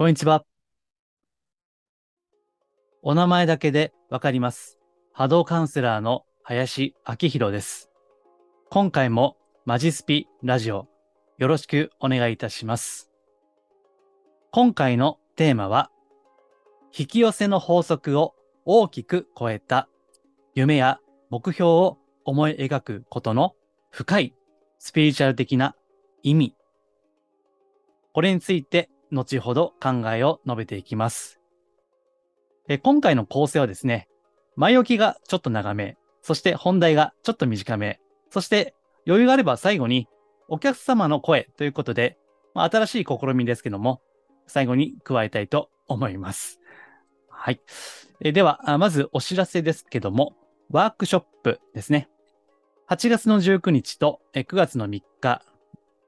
こんにちは。お名前だけでわかります。波動カウンセラーの林明宏です。今回もマジスピラジオよろしくお願いいたします。今回のテーマは、引き寄せの法則を大きく超えた夢や目標を思い描くことの深いスピリチュアル的な意味。これについて後ほど考えを述べていきます。え今回の構成はですね、前置きがちょっと長め、そして本題がちょっと短め、そして余裕があれば最後にお客様の声ということで、まあ、新しい試みですけども、最後に加えたいと思います。はい。えでは、まずお知らせですけども、ワークショップですね。8月の19日と9月の3日、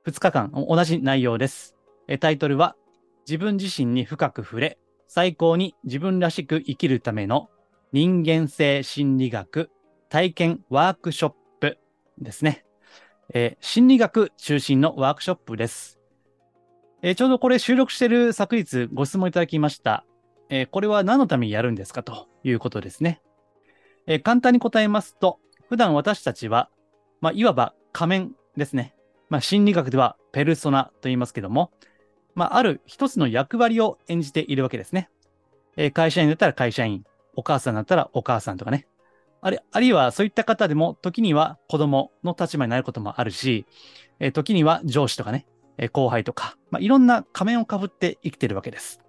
2日間同じ内容です。タイトルは、自分自身に深く触れ、最高に自分らしく生きるための人間性心理学体験ワークショップですね。えー心理学中心のワークショップです。えーちょうどこれ収録してる昨日ご質問いただきました。えーこれは何のためにやるんですかということですね。え簡単に答えますと、普段私たちは、まあ、いわば仮面ですね。まあ、心理学ではペルソナと言いますけども、まあ、ある一つの役割を演じているわけですね。えー会社員だったら会社員、お母さんだったらお母さんとかね。あるあるいはそういった方でも、時には子供の立場になることもあるし、えー時には上司とかね、えー後輩とか、まあ、いろんな仮面をかぶって生きているわけです。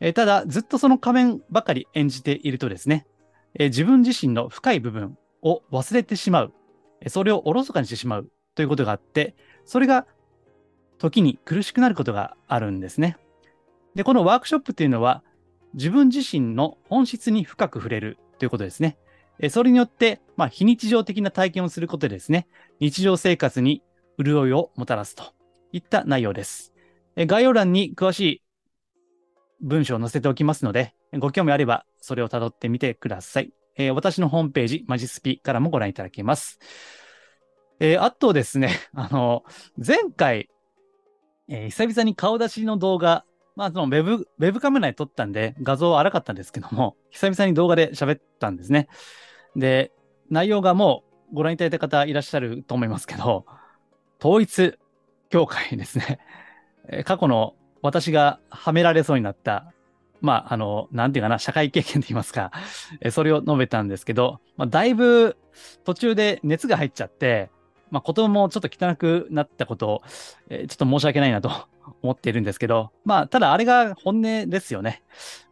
えーただ、ずっとその仮面ばかり演じているとですね、えー自分自身の深い部分を忘れてしまう、それをおろそかにしてしまうということがあって、それが時に苦しくなることがあるんですね。で、このワークショップっていうのは、自分自身の本質に深く触れるということですね。えそれによって、まあ、非日常的な体験をすることでですね、日常生活に潤いをもたらすといった内容です。え概要欄に詳しい文章を載せておきますので、ご興味あればそれを辿ってみてください。えー私のホームページ、マジスピからもご覧いただけます。えーあとですね、あの、前回、えー久々に顔出しの動画、まあ、そのウェブ、ウェブカメラに撮ったんで画像は荒かったんですけども、久々に動画で喋ったんですね。で、内容がもうご覧いただいた方いらっしゃると思いますけど、統一教会ですね。え過去の私がはめられそうになった、まあ、あの、なんていうかな、社会経験と言いますか、えそれを述べたんですけど、まあ、だいぶ途中で熱が入っちゃって、まあ、言葉もちょっと汚くなったことを、えーちょっと申し訳ないなと 思っているんですけど、まあ、ただあれが本音ですよね。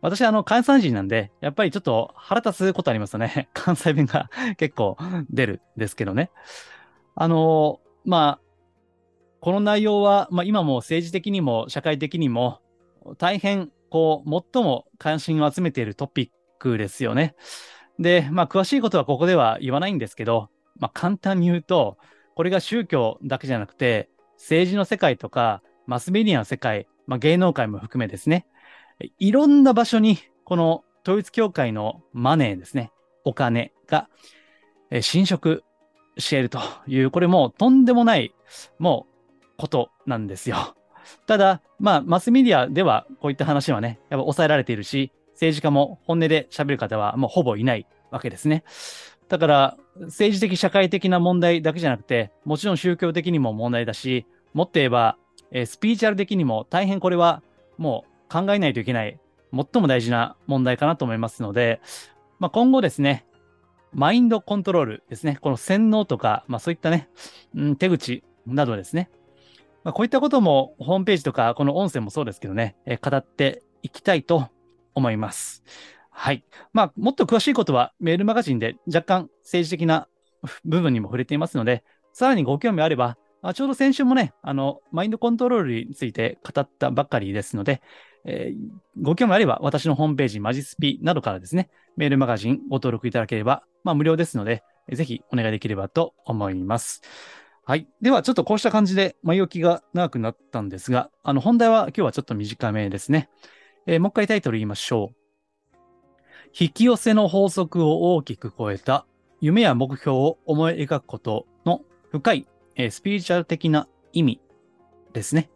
私あの、関西人なんで、やっぱりちょっと腹立つことありますよね。関西弁が 結構出るんですけどね。あの、まあ、この内容は、まあ、今も政治的にも社会的にも大変こう最も関心を集めているトピックですよね。で、まあ、詳しいことはここでは言わないんですけど、まあ、簡単に言うと、これが宗教だけじゃなくて、政治の世界とか、マスメディアの世界、まあ、芸能界も含めですね、いろんな場所に、この統一教会のマネーですね、お金が、侵食しているという、これもうとんでもない、もう、ことなんですよ。ただ、まあ、マスメディアではこういった話はね、やっぱ抑えられているし、政治家も本音で喋る方はもうほぼいないわけですね。だから、政治的、社会的な問題だけじゃなくて、もちろん宗教的にも問題だし、もっと言えば、えースピーチュアル的にも大変これはもう考えないといけない、最も大事な問題かなと思いますので、まあ、今後ですね、マインドコントロールですね、この洗脳とか、まあ、そういったね、うん、手口などですね、まあ、こういったこともホームページとか、この音声もそうですけどね、えー語っていきたいと思います。はい。まあ、もっと詳しいことはメールマガジンで若干政治的な部分にも触れていますので、さらにご興味あれば、あちょうど先週もね、あの、マインドコントロールについて語ったばっかりですので、えーご興味あれば私のホームページ、マジスピなどからですね、メールマガジンご登録いただければ、まあ無料ですので、ぜひお願いできればと思います。はい。では、ちょっとこうした感じで前置きが長くなったんですが、あの、本題は今日はちょっと短めですね。えーもう一回タイトル言いましょう。引き寄せの法則を大きく超えた夢や目標を思い描くことの深い、えースピリチュアル的な意味ですね。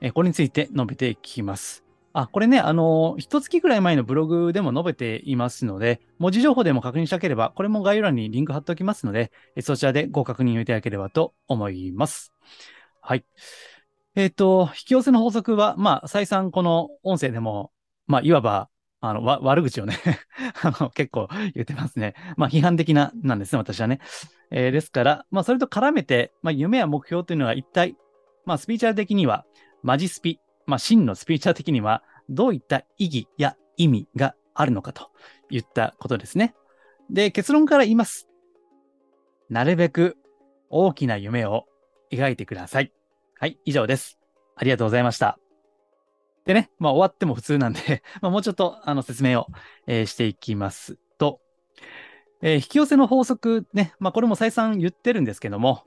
えーこれについて述べていきます。あ、これね、あの、一月くらい前のブログでも述べていますので、文字情報でも確認したければ、これも概要欄にリンク貼っておきますので、えそちらでご確認をいただければと思います。はい。えっ、と、引き寄せの法則は、まあ、再三この音声でも、まあ、いわば、あの、わ、悪口をね あの、結構言ってますね。まあ、批判的な、なんですね、私はね。えー、ですから、まあ、それと絡めて、まあ、夢や目標というのは一体、まあ、スピーチャー的には、マジスピ、まあ、真のスピーチャー的には、どういった意義や意味があるのかといったことですね。で、結論から言います。なるべく大きな夢を描いてください。はい、以上です。ありがとうございました。でね、まあ終わっても普通なんで まあもうちょっとあの説明を、えー、していきますと、えー、引き寄せの法則ね、まあこれも再三言ってるんですけども、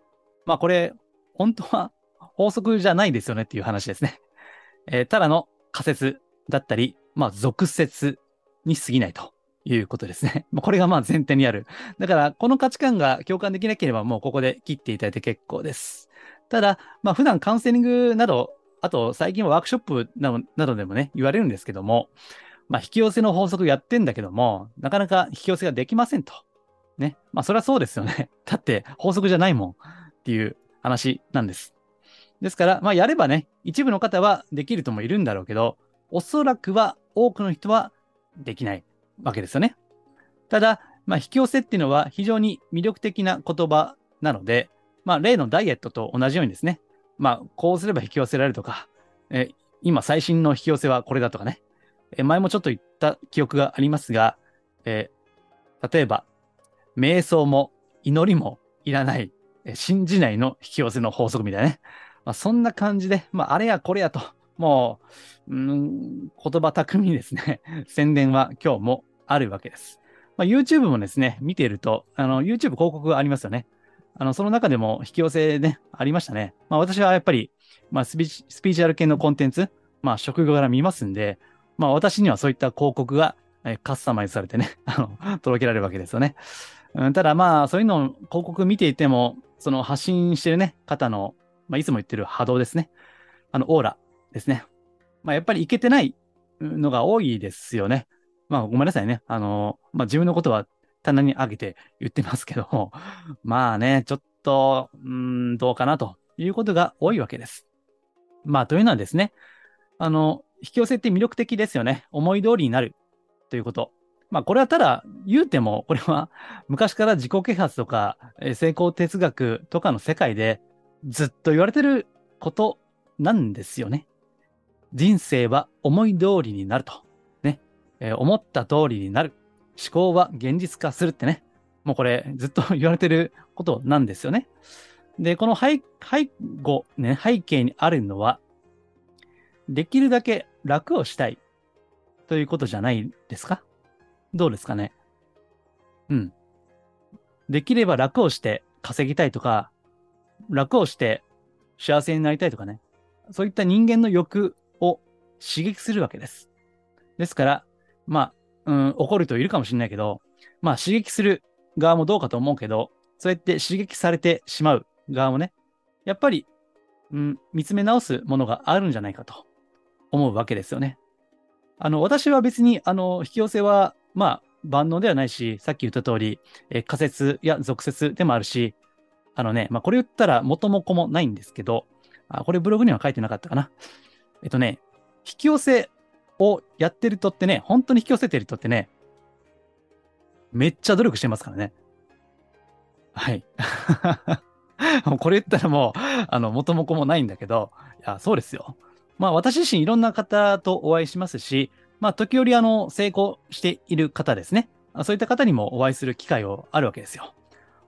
まあこれ、本当は法則じゃないですよねっていう話ですね。えー、ただの仮説だったり、まあ、俗説に過ぎないということですね。まあこれがまあ前提にある。だから、この価値観が共感できなければ、もうここで切っていただいて結構です。ただ、まあ、普段カウンセリングなど、あと最近はワークショップなどでもね、言われるんですけども、まあ、引き寄せの法則やってんだけども、なかなか引き寄せができませんと。ね。まあ、それはそうですよね。だって法則じゃないもんっていう話なんです。ですから、まあ、やればね、一部の方はできるともいるんだろうけど、おそらくは多くの人はできないわけですよね。ただ、まあ、引き寄せっていうのは非常に魅力的な言葉なので、まあ、例のダイエットと同じようにですね、まあ、こうすれば引き寄せられるとか、え今最新の引き寄せはこれだとかね、え前もちょっと言った記憶がありますが、え、例えば、瞑想も祈りもいらない、え信じないの引き寄せの法則みたいなね。まあ、そんな感じで、まあ、あれやこれやと、もう、うん、言葉巧みにですね、宣伝は今日もあるわけです。まあ、YouTube もですね、見ていると、あの、YouTube 広告がありますよね。あの、その中でも引き寄せね、ありましたね。まあ私はやっぱり、まあスピスピーチュアル系のコンテンツ、まあ職業から見ますんで、まあ私にはそういった広告が、カスタマイズされてね、あの、届けられるわけですよね。うん、ただまあそういうのを広告見ていても、その発信してるね、方の、まあいつも言ってる波動ですね。あの、オーラですね。まあやっぱりいけてないのが多いですよね。まあごめんなさいね。あの、まあ自分のことは棚に上げて言ってますけども、まあね、ちょっと、うん、どうかなということが多いわけです。まあ、というのはですね、あの、引き寄せって魅力的ですよね。思い通りになるということ。まあ、これはただ言うても、これは 昔から自己啓発とか、成功哲学とかの世界でずっと言われてることなんですよね。人生は思い通りになると。ね。えー、思った通りになる。思考は現実化するってね、もうこれずっと言われてることなんですよね。で、この背背後、ね、背景にあるのは、できるだけ楽をしたいということじゃないですか？どうですかね？うん。できれば楽をして稼ぎたいとか、楽をして幸せになりたいとかね。そういった人間の欲を刺激するわけです。ですから、まあ、うん、怒る人いるかもしれないけど、まあ刺激する側もどうかと思うけど、そうやって刺激されてしまう側もね、やっぱり、うん、見つめ直すものがあるんじゃないかと思うわけですよね。あの、私は別に、あの、引き寄せは、まあ、万能ではないし、さっき言った通り、え仮説や俗説でもあるし、あのね、まあ、これ言ったら元も子もないんですけど、あ、これブログには書いてなかったかな。えっとね、引き寄せをやってる人ってね、本当に引き寄せてる人ってね、めっちゃ努力してますからね。はい。これ言ったらもう、あの、元も子もないんだけど、いや、そうですよ。まあ私自身いろんな方とお会いしますし、まあ時折あの、成功している方ですね。そういった方にもお会いする機会をあるわけですよ。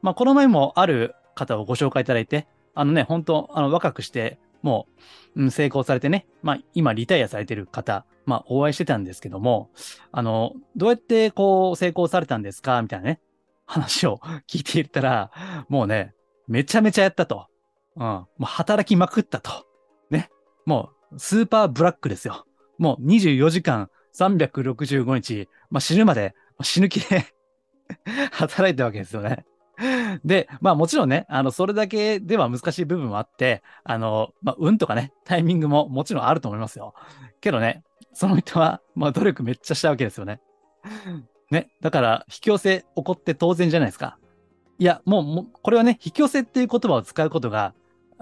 まあこの前もある方をご紹介いただいて、あのね、本当あの、若くして、もう、成功されてね、まあ、今リタイアされてる方、まあ、お会いしてたんですけども、あの、どうやってこう、成功されたんですかみたいなね、話を聞いていったら、もうね、めちゃめちゃやったと。うん。もう働きまくったと。ね。もう、スーパーブラックですよ。もう24時間365日、まあ、死ぬまで死ぬ気で 働いたわけですよね。で、まあもちろんね、あの、それだけでは難しい部分もあって、あの、まあ運とかね、タイミングももちろんあると思いますよ。けどね、その人は、まあ努力めっちゃしたわけですよね。ね。だから、引き寄せ起こって当然じゃないですか。いや、もう、もうこれはね、引き寄せっていう言葉を使うことが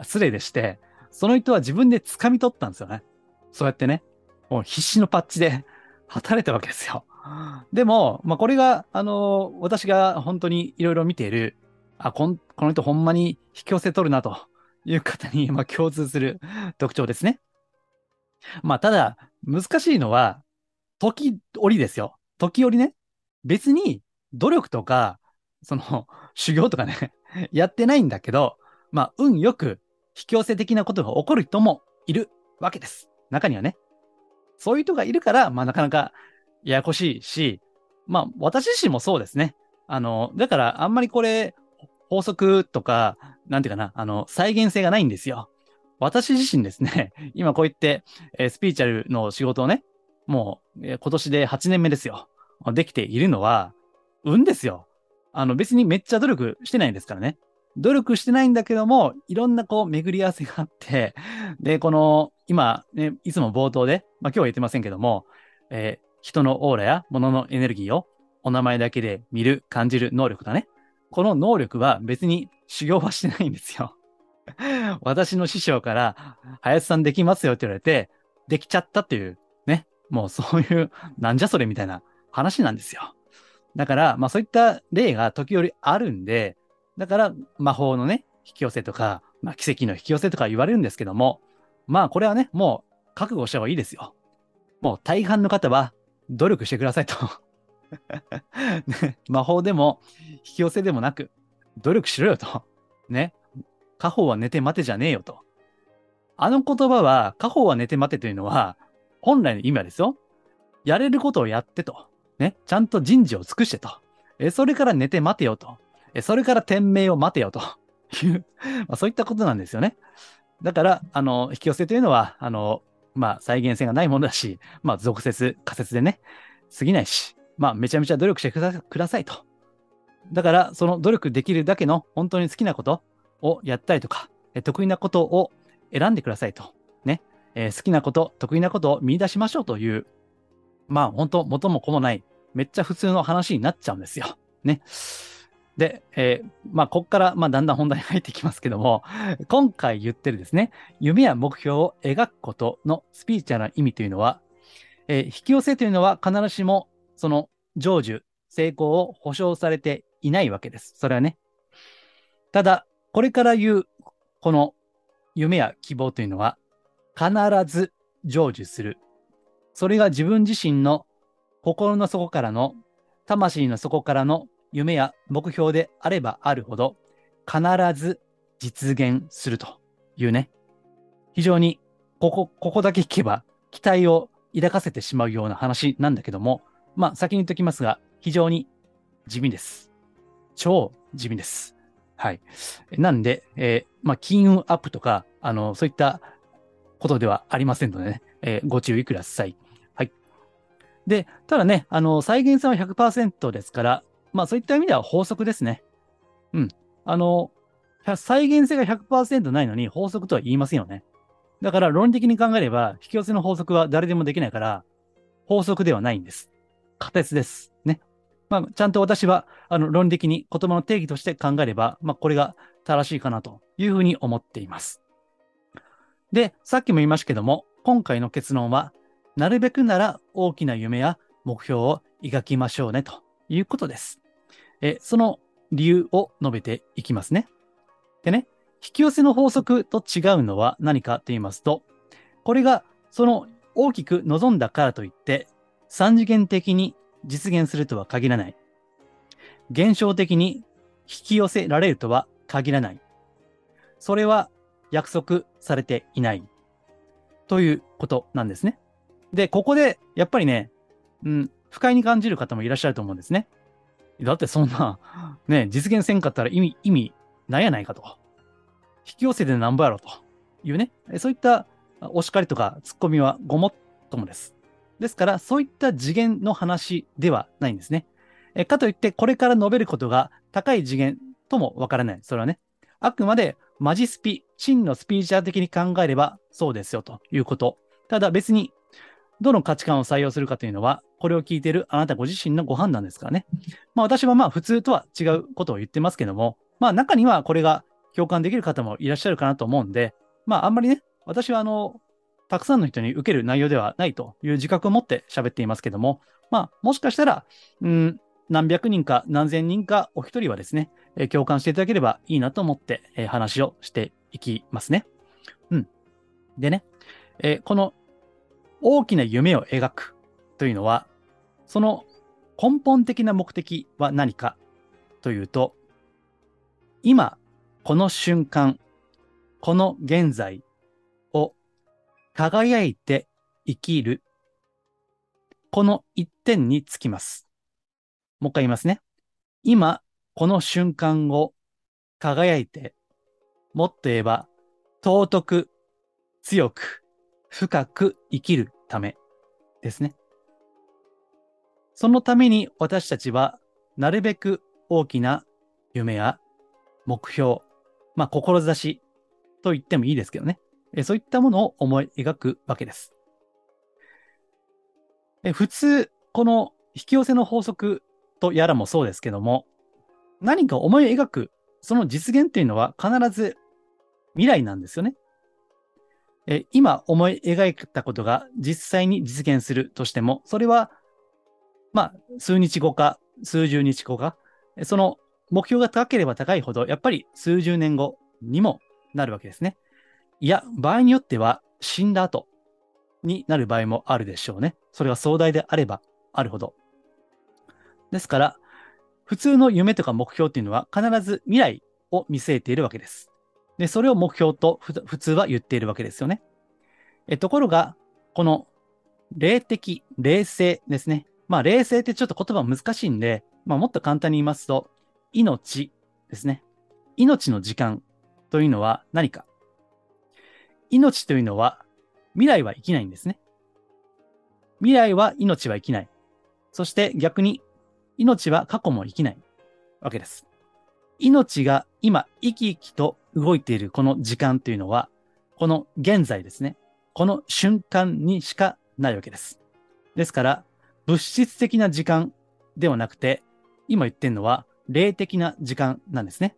失礼でして、その人は自分で掴み取ったんですよね。そうやってね、もう必死のパッチで働いたわけですよ。でも、まあ、これが、あのー、私が本当にいろいろ見ている、あ、こん、この人ほんまに引き寄せ取るなという方に、まあ、共通する 特徴ですね。まあ、ただ、難しいのは、時折ですよ。時折ね。別に、努力とか、その、修行とかね やってないんだけど、まあ、運よく引き寄せ的なことが起こる人もいるわけです。中にはね。そういう人がいるから、まあ、なかなかややこしいし、まあ、私自身もそうですね。あの、だから、あんまりこれ、法則とか、なんていうかな、あの、再現性がないんですよ。私自身ですね、今こう言って、えー、スピーチャルの仕事をね、もう、えー、今年で8年目ですよ。できているのは、運ですよ。あの、別にめっちゃ努力してないんですからね。努力してないんだけども、いろんなこう巡り合わせがあって、で、この、今、ね、いつも冒頭で、まあ今日は言ってませんけども、えー、人のオーラや物のエネルギーをお名前だけで見る、感じる能力だね。この能力は別に修行はしてないんですよ。私の師匠から、林さんできますよって言われて、できちゃったっていう、ね。もうそういう、なんじゃそれみたいな話なんですよ。だから、まあそういった例が時折あるんで、だから魔法のね、引き寄せとか、まあ奇跡の引き寄せとか言われるんですけども、まあこれはね、もう覚悟した方がいいですよ。もう大半の方は努力してくださいと ね。魔法でも引き寄せでもなく、努力しろよと。ね。家宝は寝て待てじゃねえよと。あの言葉は、家宝は寝て待てというのは、本来の意味はですよ。やれることをやってと。ね。ちゃんと人事を尽くしてと。え、それから寝て待てよと。え、それから天命を待てよという、ま、そういったことなんですよね。だから、あの、引き寄せというのは、あの、まあ、再現性がないものだし、まあ、俗説、仮説でね、過ぎないし、まあ、めちゃめちゃ努力してくださいと。だから、その努力できるだけの本当に好きなことをやったりとか、得意なことを選んでくださいと。ね。えー、好きなこと、得意なことを見出しましょうという、まあ、本当元も子もない、めっちゃ普通の話になっちゃうんですよ。ね。で、えー、まあ、ここから、まあ、だんだん本題に入ってきますけども、今回言ってるですね、夢や目標を描くことのスピーチャーな意味というのは、えー、引き寄せというのは必ずしも、その成就、成功を保証されていないわけです。それはね。ただ、これから言う、この夢や希望というのは、必ず成就する。それが自分自身の心の底からの、魂の底からの夢や目標であればあるほど、必ず実現するというね。非常に、ここ、ここだけ聞けば、期待を抱かせてしまうような話なんだけども、まあ、先に言っときますが、非常に地味です。超地味です。はい。なんで、えー、まあ、金運アップとか、あの、そういったことではありませんのでね、えー、ご注意ください。はい。で、ただね、あの、再現性は100%ですから、まあそういった意味では法則ですね。うん。あの、再現性が100%ないのに法則とは言いませんよね。だから論理的に考えれば、引き寄せの法則は誰でもできないから、法則ではないんです。仮説です。ね。まあ、ちゃんと私は、あの、論理的に言葉の定義として考えれば、まあ、これが正しいかなというふうに思っています。で、さっきも言いましたけども、今回の結論は、なるべくなら大きな夢や目標を描きましょうねということです。えその理由を述べていきますね。でね、引き寄せの法則と違うのは何かと言いますと、これがその大きく望んだからといって、三次元的に実現するとは限らない。現象的に引き寄せられるとは限らない。それは約束されていない。ということなんですね。で、ここで、やっぱりね、うん、不快に感じる方もいらっしゃると思うんですね。だってそんな、ね、実現せんかったら意味、意味ないやないかと。引き寄せてなんぼやろというね、そういったお叱りとか突っ込みはごもっともです。ですから、そういった次元の話ではないんですね。えかといって、これから述べることが高い次元ともわからない。それはね、あくまでマジスピ、真のスピーチャー的に考えればそうですよということ。ただ別に、どの価値観を採用するかというのは、これを聞いているあなたご自身のご判断ですからね。まあ私はまあ普通とは違うことを言ってますけども、まあ中にはこれが共感できる方もいらっしゃるかなと思うんで、まああんまりね、私はあの、たくさんの人に受ける内容ではないという自覚を持って喋っていますけども、まあもしかしたら、うん、何百人か何千人かお一人はですね、え、共感していただければいいなと思って、え、話をしていきますね。うん。でね、え、この大きな夢を描くというのは、その根本的な目的は何かというと、今、この瞬間、この現在を輝いて生きる、この一点につきます。もう一回言いますね。今、この瞬間を輝いて、もっと言えば、尊く、強く、深く生きるためですね。そのために私たちは、なるべく大きな夢や目標、まあ、志と言ってもいいですけどね。そういったものを思い描くわけです。普通、この引き寄せの法則とやらもそうですけども、何か思い描く、その実現っていうのは必ず未来なんですよね。え今思い描いたことが実際に実現するとしても、それは、まあ、数日後か、数十日後か、その目標が高ければ高いほど、やっぱり数十年後にもなるわけですね。いや、場合によっては死んだ後になる場合もあるでしょうね。それが壮大であればあるほど。ですから、普通の夢とか目標っていうのは必ず未来を見据えているわけです。で、それを目標と普通は言っているわけですよね。えところが、この霊的、霊性ですね。まあ、霊性ってちょっと言葉難しいんで、まあ、もっと簡単に言いますと、命ですね。命の時間というのは何か命というのは未来は生きないんですね。未来は命は生きない。そして逆に命は過去も生きないわけです。命が今生き生きと動いているこの時間というのは、この現在ですね。この瞬間にしかないわけです。ですから、物質的な時間ではなくて、今言ってるのは霊的な時間なんですね。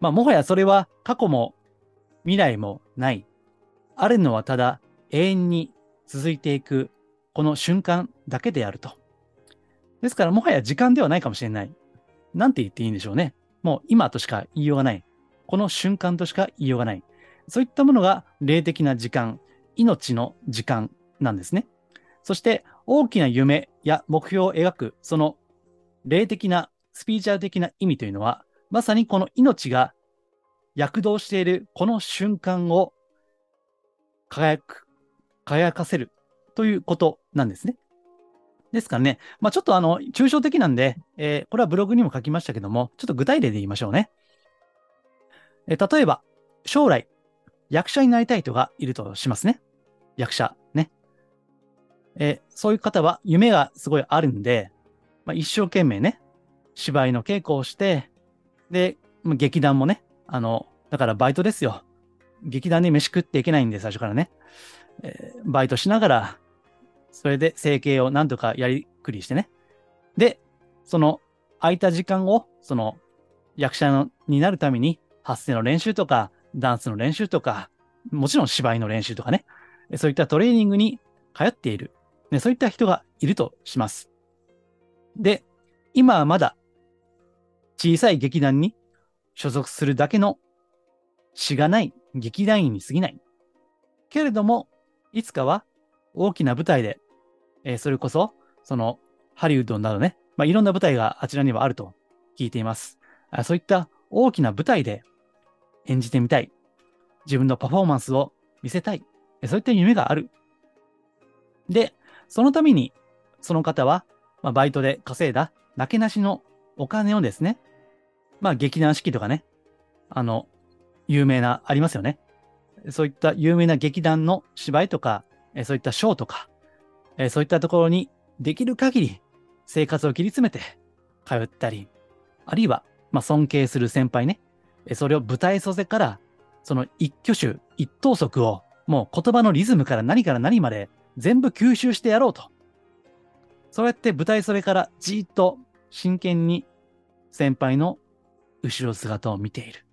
まあ、もはやそれは過去も未来もない。あるのはただ永遠に続いていくこの瞬間だけであると。ですからもはや時間ではないかもしれない。なんて言っていいんでしょうね。もう今としか言いようがない。この瞬間としか言いようがない。そういったものが霊的な時間、命の時間なんですね。そして大きな夢や目標を描くその霊的なスピーチャー的な意味というのは、まさにこの命が躍動しているこの瞬間を輝く、輝かせるということなんですね。ですからね、まあ、ちょっとあの、抽象的なんで、えー、これはブログにも書きましたけども、ちょっと具体例で言いましょうね。え、例えば、将来、役者になりたい人がいるとしますね。役者、ね。え、そういう方は夢がすごいあるんで、まあ、一生懸命ね、芝居の稽古をして、で、ま劇団もね、あの、だからバイトですよ。劇団で飯食っていけないんで、最初からね。えー、バイトしながら、それで整形をなんとかやりくりしてね。で、その空いた時間を、その役者になるために発声の練習とか、ダンスの練習とか、もちろん芝居の練習とかね、そういったトレーニングに通っている。ね、そういった人がいるとします。で、今はまだ小さい劇団に所属するだけのしがない劇団員に過ぎない。けれども、いつかは大きな舞台でえー、それこそ、その、ハリウッドなどね、まあ、いろんな舞台があちらにはあると聞いています。あそういった大きな舞台で演じてみたい。自分のパフォーマンスを見せたい。そういった夢がある。で、そのために、その方は、まあ、バイトで稼いだ、なけなしのお金をですね、まあ、劇団四季とかね、あの、有名な、ありますよね。そういった有名な劇団の芝居とか、そういったショーとか、そういったところにできる限り生活を切り詰めて通ったり、あるいは、まあ、尊敬する先輩ね、それを舞台袖から、その一挙手、一投足を、もう言葉のリズムから何から何まで全部吸収してやろうと。そうやって舞台袖からじーっと真剣に先輩の後ろ姿を見ている。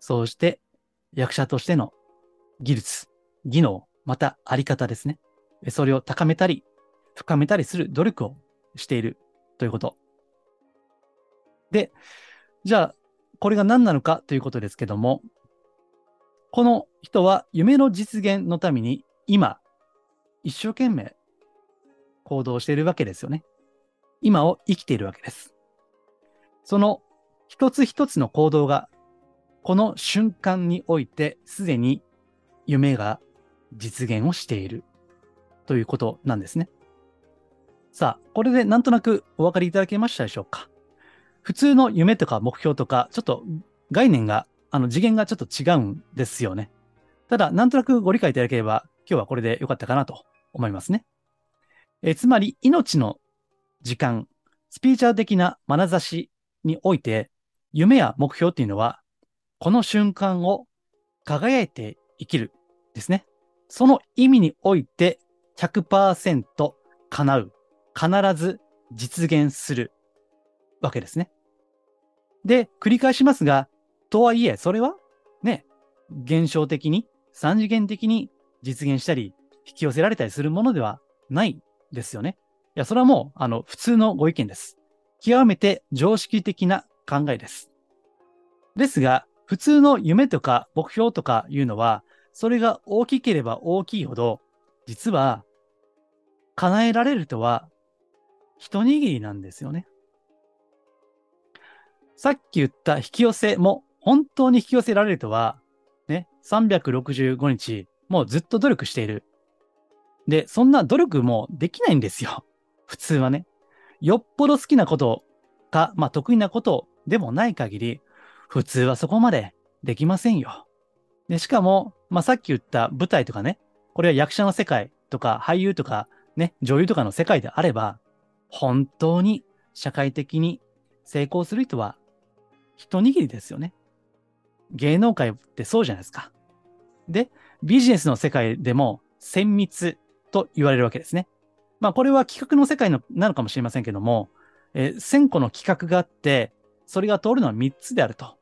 そうして役者としての技術、技能、またあり方ですね。それを高めたり、深めたりする努力をしているということ。で、じゃあ、これが何なのかということですけども、この人は夢の実現のために今、一生懸命行動しているわけですよね。今を生きているわけです。その一つ一つの行動が、この瞬間においてすでに夢が実現をしているということなんですね。さあ、これでなんとなくお分かりいただけましたでしょうか？普通の夢とか目標とか、ちょっと概念が、あの次元がちょっと違うんですよね。ただ、なんとなくご理解いただければ、今日はこれでよかったかなと思いますね。えつまり、命の時間、スピーチャー的な眼差しにおいて、夢や目標っていうのは、この瞬間を輝いて生きるですね。その意味において100%叶う。必ず実現するわけですね。で、繰り返しますが、とはいえ、それはね、現象的に、三次元的に実現したり、引き寄せられたりするものではないですよね。いや、それはもう、あの、普通のご意見です。極めて常識的な考えです。ですが、普通の夢とか目標とかいうのは、それが大きければ大きいほど、実は、叶えられるとは、一握りなんですよね。さっき言った引き寄せも本当に引き寄せられるとは、ね、365日、もうずっと努力している。で、そんな努力もできないんですよ。普通はね。よっぽど好きなことか、まあ得意なことでもない限り、普通はそこまでできませんよ。で、しかも、まあさっき言った舞台とかね、これは役者の世界とか俳優とかね、女優とかの世界であれば、本当に社会的に成功する人は一握りですよね。芸能界ってそうじゃないですか。で、ビジネスの世界でも綿密と言われるわけですね。まあこれは企画の世界のなのかもしれませんけども、えー、1000個の企画があって、それが通るのは3つであると。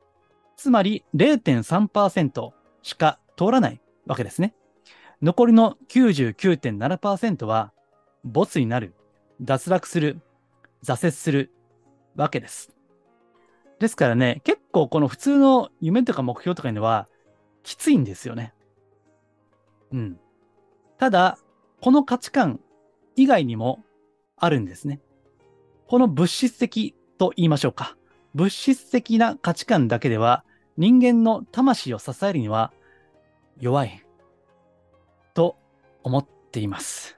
つまり0.3%しか通らないわけですね。残りの99.7%は、ボツになる、脱落する、挫折するわけです。ですからね、結構この普通の夢とか目標とかいうのは、きついんですよね。うん。ただ、この価値観以外にもあるんですね。この物質的と言いましょうか。物質的な価値観だけでは人間の魂を支えるには弱いと思っています。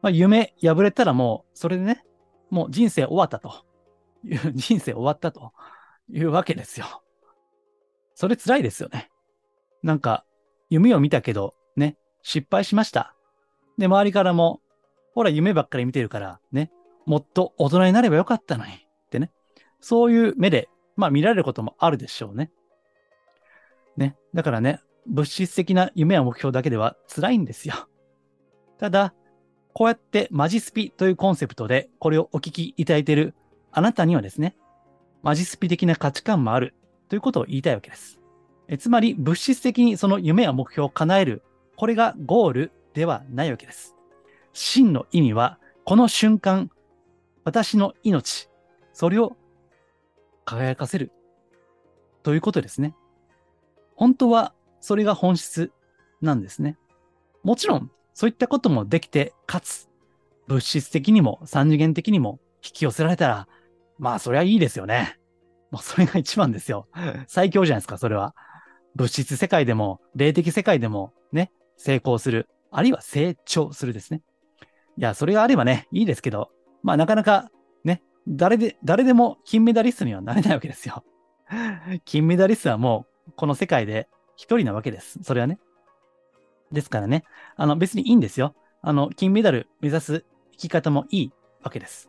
まあ、夢破れたらもうそれでね、もう人生終わったと。い う人生終わったというわけですよ。それ辛いですよね。なんか、夢を見たけど、ね、失敗しました。で、周りからも、ほら、夢ばっかり見てるから、ね、もっと大人になればよかったのに、ってね。そういう目で、まあ見られることもあるでしょうね。ね。だからね、物質的な夢や目標だけでは辛いんですよ。ただ、こうやってマジスピというコンセプトでこれをお聞きいただいているあなたにはですね、マジスピ的な価値観もあるということを言いたいわけです。えつまり、物質的にその夢や目標を叶える、これがゴールではないわけです。真の意味は、この瞬間、私の命、それを輝かせるということですね。本当はそれが本質なんですね。もちろん、そういったこともできて、かつ、物質的にも三次元的にも引き寄せられたら、まあ、そりゃいいですよね。もうそれが一番ですよ。最強じゃないですか、それは。物質世界でも、霊的世界でも、ね、成功する。あるいは成長するですね。いや、それがあればね、いいですけど、まあ、なかなか、ね、誰で、誰でも金メダリストにはなれないわけですよ。金メダリストはもう、この世界で一人なわけです。それはね。ですからね、あの、別にいいんですよ。あの、金メダル目指す生き方もいいわけです。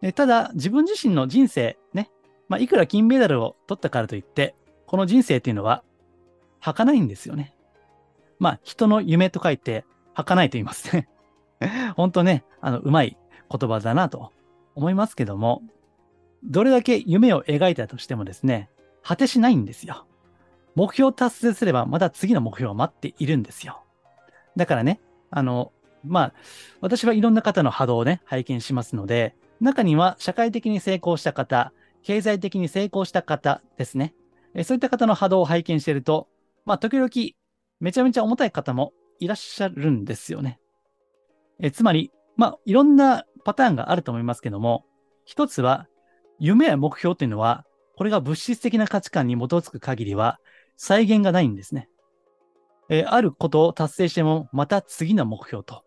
でただ、自分自身の人生、ね、まあ、いくら金メダルを取ったからといって、この人生っていうのは、儚いんですよね。まあ、人の夢と書いて、儚いと言いますね。本当ね、あの、うまい言葉だなと思いますけども、どれだけ夢を描いたとしてもですね、果てしないんですよ。目標達成すればまた次の目標が待っているんですよ。だからね、あの、まあ、私はいろんな方の波動をね、拝見しますので、中には社会的に成功した方、経済的に成功した方ですね。そういった方の波動を拝見していると、まあ、時々、めちゃめちゃ重たい方もいらっしゃるんですよね。えつまり、まあ、いろんなパターンがあると思いますけども、一つは、夢や目標というのは、これが物質的な価値観に基づく限りは、再現がないんですね。えあることを達成しても、また次の目標と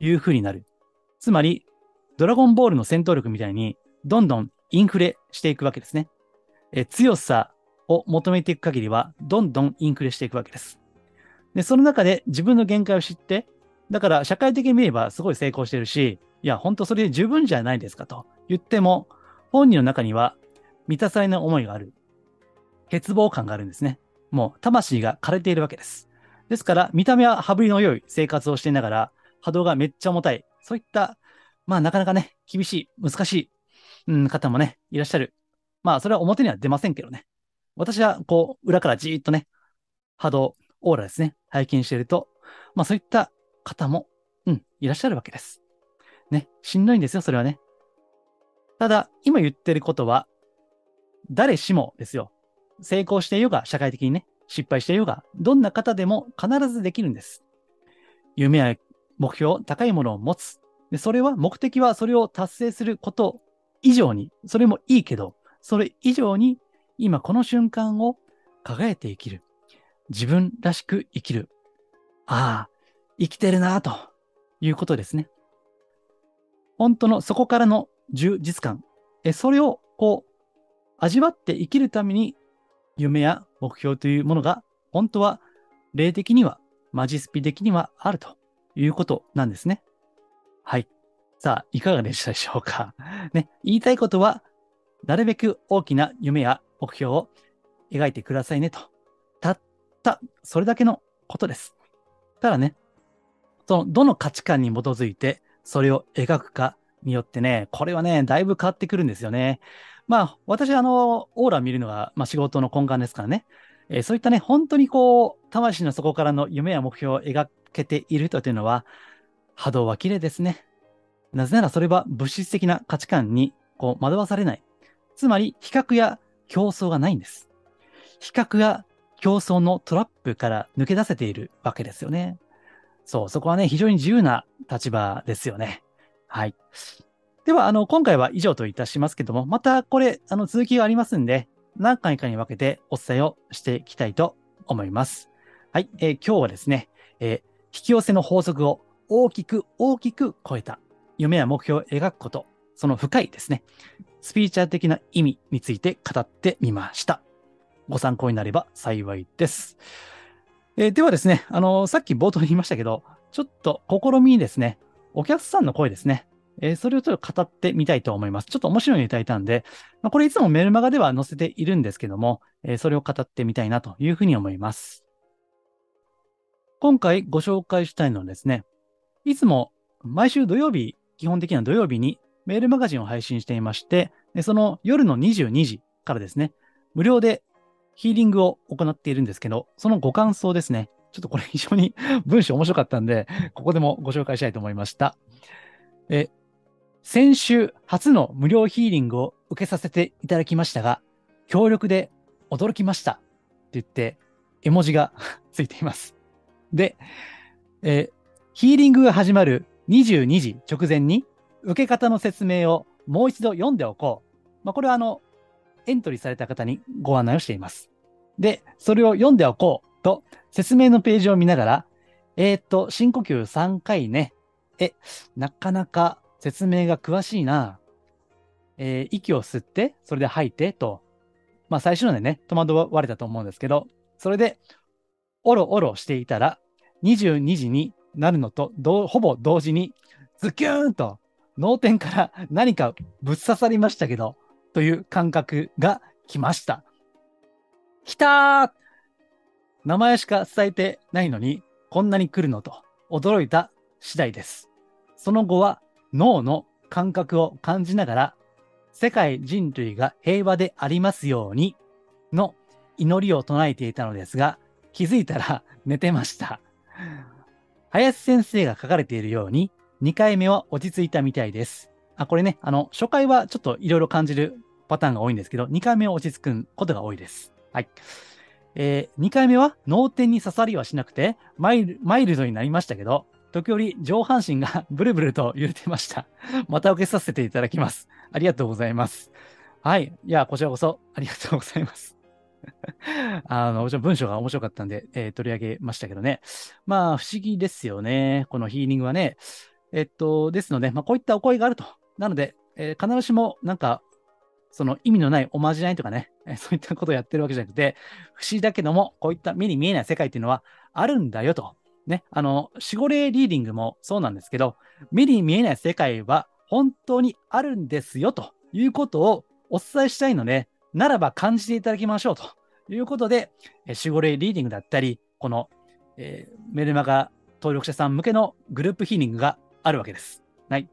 いうふうになる。つまり、ドラゴンボールの戦闘力みたいに、どんどんインフレしていくわけですね。え強さを求めていく限りは、どんどんインフレしていくわけです。で、その中で自分の限界を知って、だから社会的に見ればすごい成功してるし、いや、本当それで十分じゃないですかと言っても、本人の中には満たされない思いがある。欠乏感があるんですね。もう魂が枯れているわけです。ですから、見た目は羽振りの良い生活をしていながら、波動がめっちゃ重たい。そういった、まあなかなかね、厳しい、難しい、うん、方もね、いらっしゃる。まあそれは表には出ませんけどね。私はこう、裏からじーっとね、波動、オーラですね、拝見していると、まあそういった方も、うん、いらっしゃるわけです。ね、しんどいんですよ、それはね。ただ、今言ってることは、誰しもですよ。成功していようが、社会的にね、失敗していようが、どんな方でも必ずできるんです。夢や目標、高いものを持つ。でそれは、目的はそれを達成すること以上に、それもいいけど、それ以上に、今この瞬間を輝いて生きる。自分らしく生きる。ああ、生きてるなということですね。本当のそこからの充実感。え、それをこう、味わって生きるために、夢や目標というものが、本当は霊的には、マジスピ的にはあるということなんですね。はい。さあ、いかがでしたでしょうか？ね、言いたいことは、なるべく大きな夢や目標を描いてくださいねと。たった、それだけのことです。ただね、その、どの価値観に基づいて、それを描くかによってね、これはね、だいぶ変わってくるんですよね。まあ、私、あの、オーラ見るのが、まあ、仕事の根幹ですからね。えー、そういったね、本当にこう、魂の底からの夢や目標を描けている人というのは、波動は綺麗ですね。なぜならそれは物質的な価値観にこう惑わされない。つまり、比較や競争がないんです。比較や競争のトラップから抜け出せているわけですよね。そう、そこはね、非常に自由な立場ですよね。はい。では、あの、今回は以上といたしますけども、またこれ、あの、続きがありますんで、何回かに分けてお伝えをしていきたいと思います。はい。えー、今日はですね、えー、引き寄せの法則を大きく大きく超えた夢や目標を描くこと、その深いですね、スピーチャー的な意味について語ってみました。ご参考になれば幸いです。えー、ではですね、あのー、さっき冒頭に言いましたけど、ちょっと試みにですね、お客さんの声ですね、えー、それをちょっと語ってみたいと思います。ちょっと面白いのいただいたんで、まあ、これいつもメルマガでは載せているんですけども、えそれを語ってみたいなというふうに思います。今回ご紹介したいのはですね、いつも毎週土曜日、基本的な土曜日にメールマガジンを配信していまして、その夜の22時からですね、無料でヒーリングを行っているんですけど、そのご感想ですね。ちょっとこれ非常に 文章面白かったんで、ここでもご紹介したいと思いました。え、先週初の無料ヒーリングを受けさせていただきましたが、強力で驚きましたって言って、絵文字が ついています。で、えヒーリングが始まる22時直前に受け方の説明をもう一度読んでおこう。まあ、これはあの、エントリーされた方にご案内をしています。で、それを読んでおこうと、説明のページを見ながら、えー、っと、深呼吸3回ね。え、なかなか説明が詳しいな。えー、息を吸って、それで吐いてと。まあ最初のでね、戸惑われたと思うんですけど、それで、おろおろしていたら、22時になるのと、ほぼ同時に、ズキューンと脳天から何かぶっ刺さりましたけど、という感覚が来ました。来たー名前しか伝えてないのに、こんなに来るのと驚いた次第です。その後は脳の感覚を感じながら、世界人類が平和でありますようにの祈りを唱えていたのですが、気づいたら寝てました。林先生が書かれているように、2回目は落ち着いたみたいです。あ、これね、あの、初回はちょっといろいろ感じるパターンが多いんですけど、2回目は落ち着くことが多いです。はい。えー、2回目は脳天に刺さりはしなくてマイル、マイルドになりましたけど、時折上半身が ブルブルと揺れてました。また受けさせていただきます。ありがとうございます。はい。いや、こちらこそありがとうございます。あの、もちろん文章が面白かったんで、えー、取り上げましたけどね。まあ、不思議ですよね。このヒーリングはね。えっと、ですので、まあ、こういったお声があると。なので、えー、必ずしも、なんか、その意味のないおまじないとかね、えー、そういったことをやってるわけじゃなくて、不思議だけども、こういった目に見えない世界っていうのはあるんだよと。ね、あの、守護霊リーディングもそうなんですけど、目に見えない世界は本当にあるんですよということをお伝えしたいので、ならば感じていただきましょうということで、守護霊リーディングだったり、この、えー、メルマガ登録者さん向けのグループヒーリングがあるわけです。はい。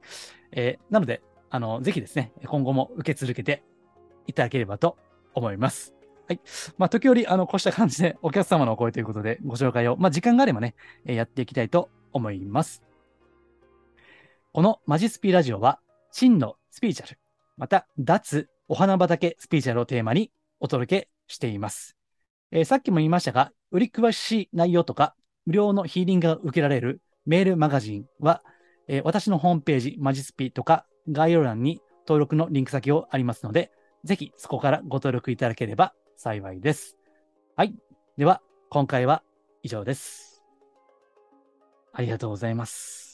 えー、なので、あの、ぜひですね、今後も受け続けていただければと思います。はい。まあ、時折、あの、こうした感じでお客様のお声ということでご紹介を、まあ、時間があればね、えやっていきたいと思います。このマジスピラジオは、真のスピーチャル、また、脱お花畑スピーチャルをテーマにお届けしています。えー、さっきも言いましたが、売り詳しい内容とか、無料のヒーリングが受けられるメールマガジンは、えー、私のホームページ、マジスピとか概要欄に登録のリンク先をありますので、ぜひそこからご登録いただければ幸いです。はい。では、今回は以上です。ありがとうございます。